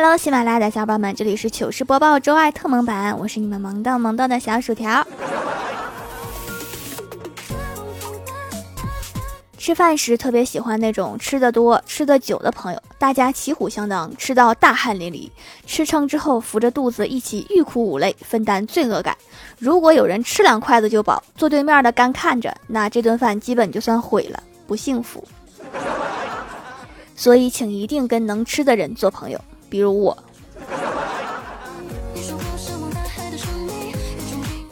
Hello，喜马拉雅的小伙伴们，这里是糗事播报周二特萌版，我是你们萌到萌到的小薯条。吃饭时特别喜欢那种吃的多、吃的久的朋友，大家旗鼓相当，吃到大汗淋漓，吃撑之后扶着肚子一起欲哭无泪，分担罪恶感。如果有人吃两筷子就饱，坐对面的干看着，那这顿饭基本就算毁了，不幸福。所以，请一定跟能吃的人做朋友，比如我。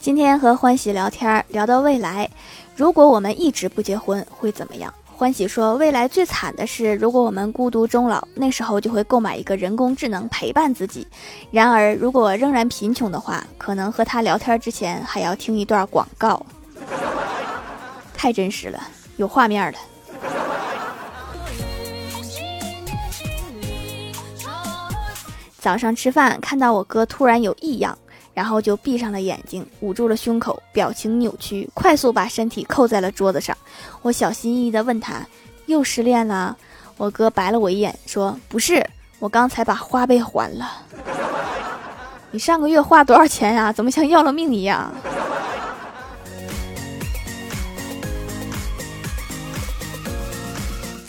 今天和欢喜聊天，聊到未来。如果我们一直不结婚会怎么样？欢喜说，未来最惨的是，如果我们孤独终老，那时候就会购买一个人工智能陪伴自己。然而，如果仍然贫穷的话，可能和他聊天之前还要听一段广告。太真实了，有画面了。早上吃饭看到我哥突然有异样。然后就闭上了眼睛，捂住了胸口，表情扭曲，快速把身体扣在了桌子上。我小心翼翼地问他：“又失恋了？”我哥白了我一眼，说：“不是，我刚才把花呗还了。你上个月花多少钱呀？怎么像要了命一样？”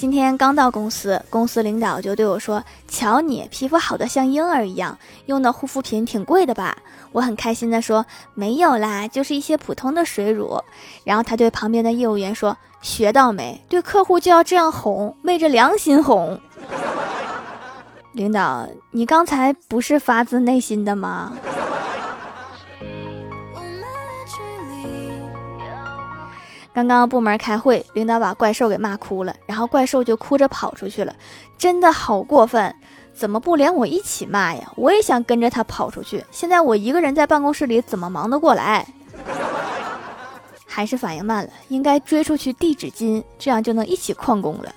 今天刚到公司，公司领导就对我说：“瞧你皮肤好的像婴儿一样，用的护肤品挺贵的吧？”我很开心的说：“没有啦，就是一些普通的水乳。”然后他对旁边的业务员说：“学到没？对客户就要这样哄，昧着良心哄。”领导，你刚才不是发自内心的吗？刚刚部门开会，领导把怪兽给骂哭了，然后怪兽就哭着跑出去了，真的好过分！怎么不连我一起骂呀？我也想跟着他跑出去。现在我一个人在办公室里，怎么忙得过来？还是反应慢了，应该追出去递纸巾，这样就能一起旷工了。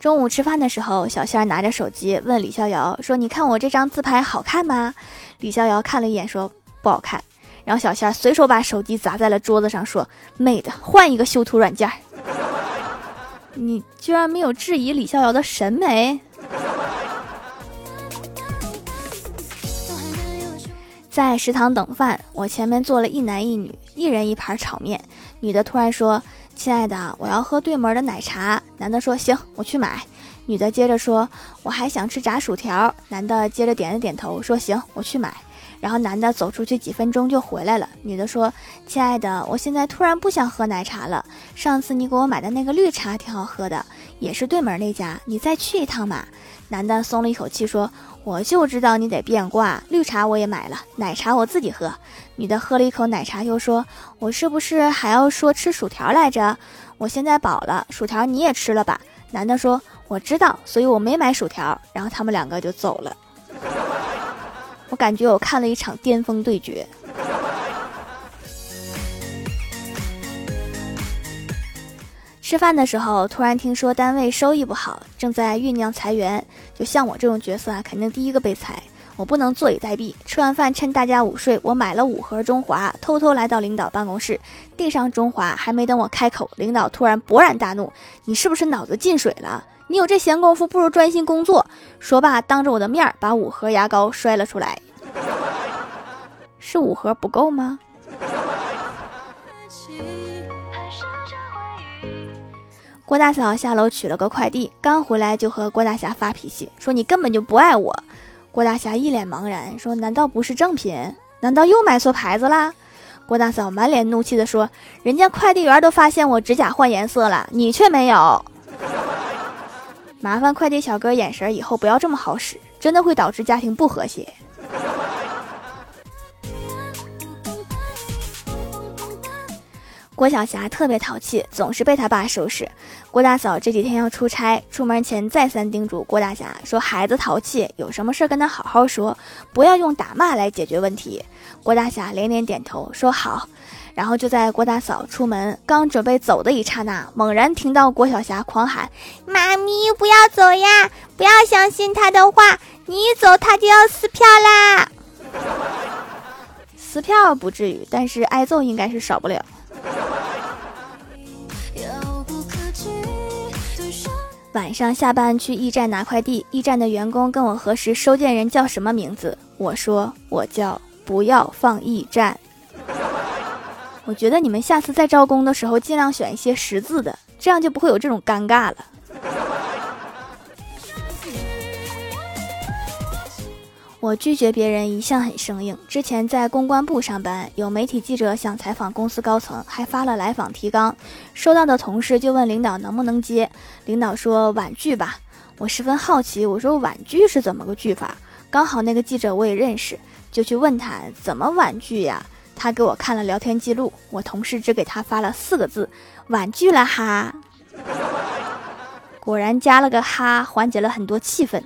中午吃饭的时候，小仙儿拿着手机问李逍遥说：“你看我这张自拍好看吗？”李逍遥看了一眼说。不好看，然后小仙随手把手机砸在了桌子上，说：“妹的，换一个修图软件。”你居然没有质疑李逍遥的审美？在食堂等饭，我前面坐了一男一女，一人一盘炒面。女的突然说：“亲爱的，我要喝对门的奶茶。”男的说：“行，我去买。”女的接着说：“我还想吃炸薯条。”男的接着点了点头，说：“行，我去买。”然后男的走出去几分钟就回来了。女的说：“亲爱的，我现在突然不想喝奶茶了。上次你给我买的那个绿茶挺好喝的，也是对门那家，你再去一趟嘛。”男的松了一口气说：“我就知道你得变卦，绿茶我也买了，奶茶我自己喝。”女的喝了一口奶茶，又说：“我是不是还要说吃薯条来着？我现在饱了，薯条你也吃了吧？”男的说：“我知道，所以我没买薯条。”然后他们两个就走了。我感觉我看了一场巅峰对决。吃饭的时候，突然听说单位收益不好，正在酝酿裁员。就像我这种角色啊，肯定第一个被裁。我不能坐以待毙。吃完饭，趁大家午睡，我买了五盒中华，偷偷来到领导办公室，递上中华。还没等我开口，领导突然勃然大怒：“你是不是脑子进水了？”你有这闲工夫，不如专心工作。说罢，当着我的面把五盒牙膏摔了出来。是五盒不够吗？郭大嫂下楼取了个快递，刚回来就和郭大侠发脾气，说你根本就不爱我。郭大侠一脸茫然，说难道不是正品？难道又买错牌子啦？郭大嫂满脸怒气的说，人家快递员都发现我指甲换颜色了，你却没有。麻烦快递小哥眼神以后不要这么好使，真的会导致家庭不和谐。郭晓霞特别淘气，总是被他爸收拾。郭大嫂这几天要出差，出门前再三叮嘱郭大侠说：“孩子淘气，有什么事跟他好好说，不要用打骂来解决问题。”郭大侠连连点头说：“好。”然后就在郭大嫂出门刚准备走的一刹那，猛然听到郭晓霞狂喊：“妈咪，不要走呀！不要相信他的话，你一走他就要撕票啦！” 撕票不至于，但是挨揍应该是少不了。晚上下班去驿站拿快递，驿站的员工跟我核实收件人叫什么名字，我说我叫不要放驿站。我觉得你们下次再招工的时候尽量选一些识字的，这样就不会有这种尴尬了。我拒绝别人一向很生硬。之前在公关部上班，有媒体记者想采访公司高层，还发了来访提纲。收到的同事就问领导能不能接，领导说婉拒吧。我十分好奇，我说婉拒是怎么个拒法？刚好那个记者我也认识，就去问他怎么婉拒呀？他给我看了聊天记录，我同事只给他发了四个字：婉拒了哈。果然加了个哈，缓解了很多气氛。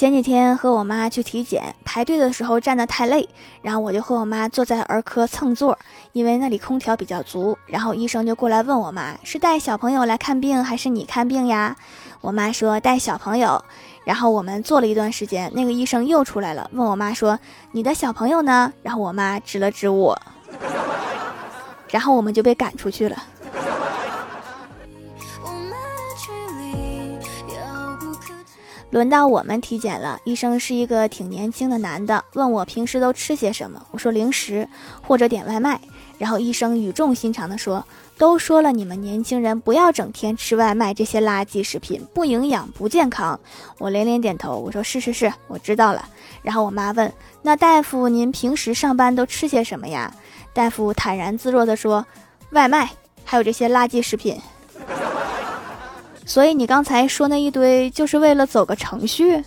前几天和我妈去体检，排队的时候站得太累，然后我就和我妈坐在儿科蹭座，因为那里空调比较足。然后医生就过来问我妈是带小朋友来看病还是你看病呀？我妈说带小朋友。然后我们坐了一段时间，那个医生又出来了，问我妈说你的小朋友呢？然后我妈指了指我，然后我们就被赶出去了。轮到我们体检了，医生是一个挺年轻的男的，问我平时都吃些什么，我说零食或者点外卖。然后医生语重心长地说：“都说了，你们年轻人不要整天吃外卖这些垃圾食品，不营养不健康。”我连连点头，我说：“是是是，我知道了。”然后我妈问：“那大夫，您平时上班都吃些什么呀？”大夫坦然自若地说：“外卖，还有这些垃圾食品。”所以你刚才说那一堆，就是为了走个程序。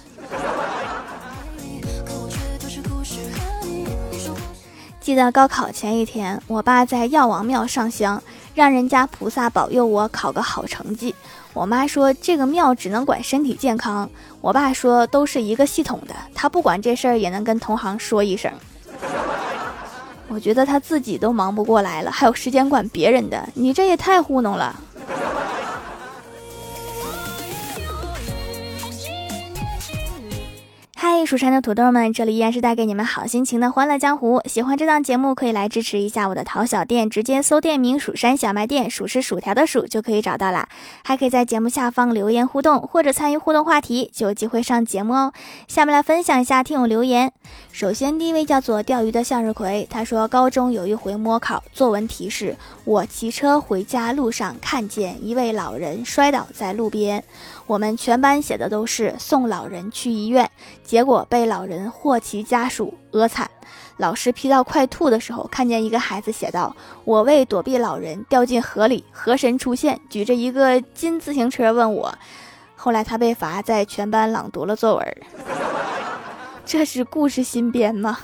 记得高考前一天，我爸在药王庙上香，让人家菩萨保佑我考个好成绩。我妈说这个庙只能管身体健康，我爸说都是一个系统的，他不管这事儿也能跟同行说一声。我觉得他自己都忙不过来了，还有时间管别人的？你这也太糊弄了。蜀山的土豆们，这里依然是带给你们好心情的欢乐江湖。喜欢这档节目，可以来支持一下我的淘小店，直接搜店名“蜀山小卖店”，数是薯条的数就可以找到啦。还可以在节目下方留言互动，或者参与互动话题，就有机会上节目哦。下面来分享一下听友留言。首先，第一位叫做钓鱼的向日葵，他说高中有一回模考，作文题是：我骑车回家路上看见一位老人摔倒在路边。我们全班写的都是送老人去医院，结果被老人或其家属讹惨。老师批到快吐的时候，看见一个孩子写道：“我为躲避老人掉进河里，河神出现，举着一个金自行车问我。”后来他被罚在全班朗读了作文。这是故事新编吗？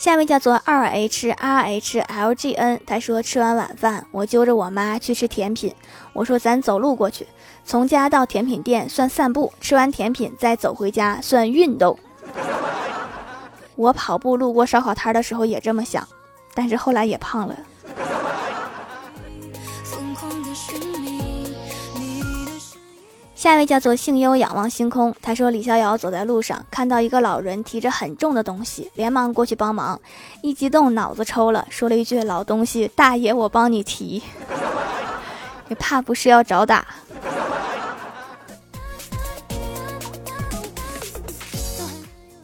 下面叫做二 h r h l g n，他说吃完晚饭，我揪着我妈去吃甜品。我说咱走路过去，从家到甜品店算散步，吃完甜品再走回家算运动。我跑步路过烧烤摊的时候也这么想，但是后来也胖了。下一位叫做幸优仰望星空，他说李逍遥走在路上，看到一个老人提着很重的东西，连忙过去帮忙，一激动脑子抽了，说了一句：“老东西，大爷我帮你提。”你怕不是要找打？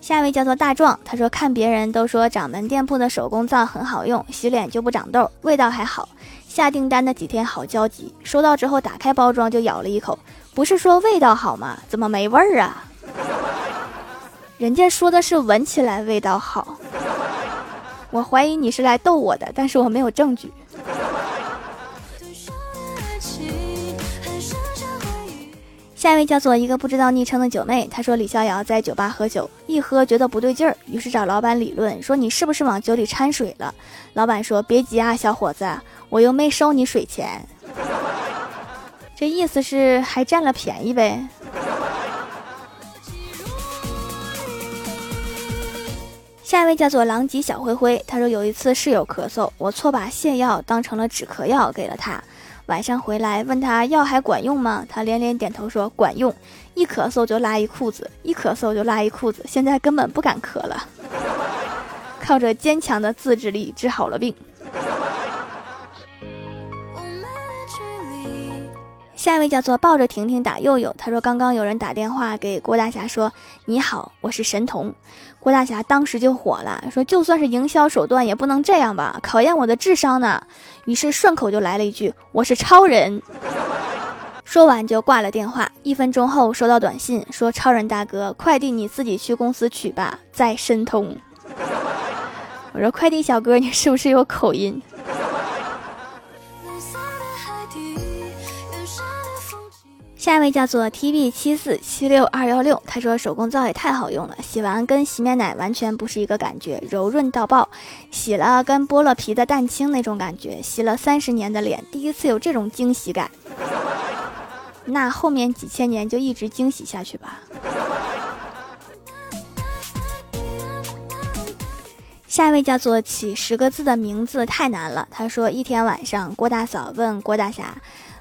下一位叫做大壮，他说看别人都说掌门店铺的手工皂很好用，洗脸就不长痘，味道还好。下订单的几天好焦急，收到之后打开包装就咬了一口。不是说味道好吗？怎么没味儿啊？人家说的是闻起来味道好。我怀疑你是来逗我的，但是我没有证据。下一位叫做一个不知道昵称的九妹，她说李逍遥在酒吧喝酒，一喝觉得不对劲儿，于是找老板理论，说你是不是往酒里掺水了？老板说别急啊，小伙子，我又没收你水钱。这意思是还占了便宜呗。下一位叫做狼藉小灰灰，他说有一次室友咳嗽，我错把泻药当成了止咳药给了他。晚上回来问他药还管用吗？他连连点头说管用，一咳嗽就拉一裤子，一咳嗽就拉一裤子，现在根本不敢咳了。靠着坚强的自制力治好了病。下一位叫做抱着婷婷打佑佑，他说刚刚有人打电话给郭大侠说你好，我是神童。郭大侠当时就火了，说就算是营销手段也不能这样吧，考验我的智商呢。于是顺口就来了一句我是超人。说完就挂了电话。一分钟后收到短信说超人大哥，快递你自己去公司取吧，在申通。我说快递小哥你是不是有口音？下一位叫做 T B 七四七六二幺六，他说手工皂也太好用了，洗完跟洗面奶完全不是一个感觉，柔润到爆，洗了跟剥了皮的蛋清那种感觉，洗了三十年的脸，第一次有这种惊喜感。那后面几千年就一直惊喜下去吧。下一位叫做起十个字的名字太难了，他说一天晚上，郭大嫂问郭大侠：“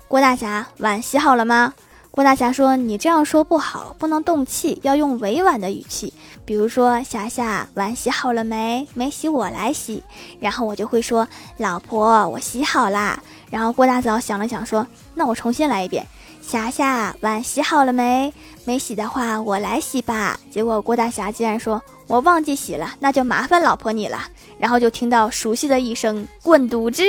郭大侠，碗洗好了吗？”郭大侠说：“你这样说不好，不能动气，要用委婉的语气。比如说，霞霞，碗洗好了没？没洗，我来洗。然后我就会说：老婆，我洗好啦。然后郭大嫂想了想，说：那我重新来一遍。霞霞，碗洗好了没？没洗的话，我来洗吧。结果郭大侠竟然说：我忘记洗了，那就麻烦老婆你了。然后就听到熟悉的一声滚犊子。”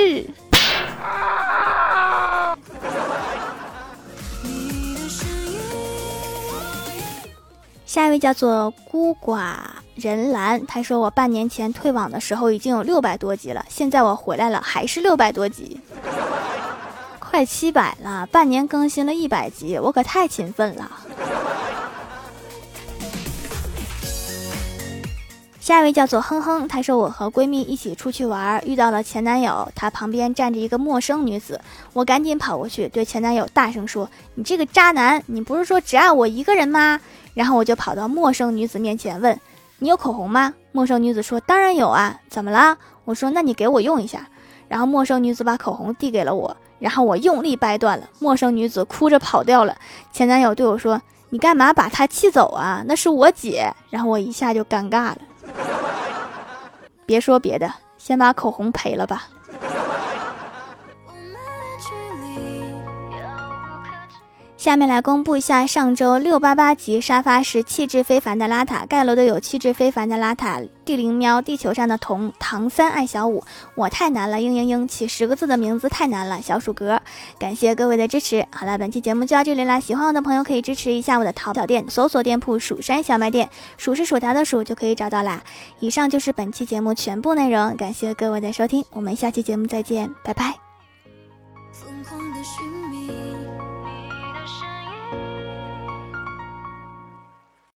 下一位叫做孤寡人兰，他说我半年前退网的时候已经有六百多集了，现在我回来了还是六百多集，快七百了，半年更新了一百集，我可太勤奋了。下一位叫做哼哼，她说我和闺蜜一起出去玩，遇到了前男友，他旁边站着一个陌生女子，我赶紧跑过去对前男友大声说：“你这个渣男，你不是说只爱我一个人吗？”然后我就跑到陌生女子面前问：“你有口红吗？”陌生女子说：“当然有啊，怎么了？”我说：“那你给我用一下。”然后陌生女子把口红递给了我，然后我用力掰断了，陌生女子哭着跑掉了。前男友对我说：“你干嘛把她气走啊？那是我姐。”然后我一下就尴尬了。别说别的，先把口红赔了吧。下面来公布一下上周六八八级沙发是气质非凡的邋遢，盖楼的有气质非凡的邋遢，地灵喵，地球上的童，唐三爱小五，我太难了，嘤嘤嘤，起十个字的名字太难了，小鼠哥，感谢各位的支持。好了，本期节目就到这里啦，喜欢我的朋友可以支持一下我的淘宝店，搜索店铺蜀山小卖店，数是薯条的数就可以找到啦。以上就是本期节目全部内容，感谢各位的收听，我们下期节目再见，拜拜。疯狂的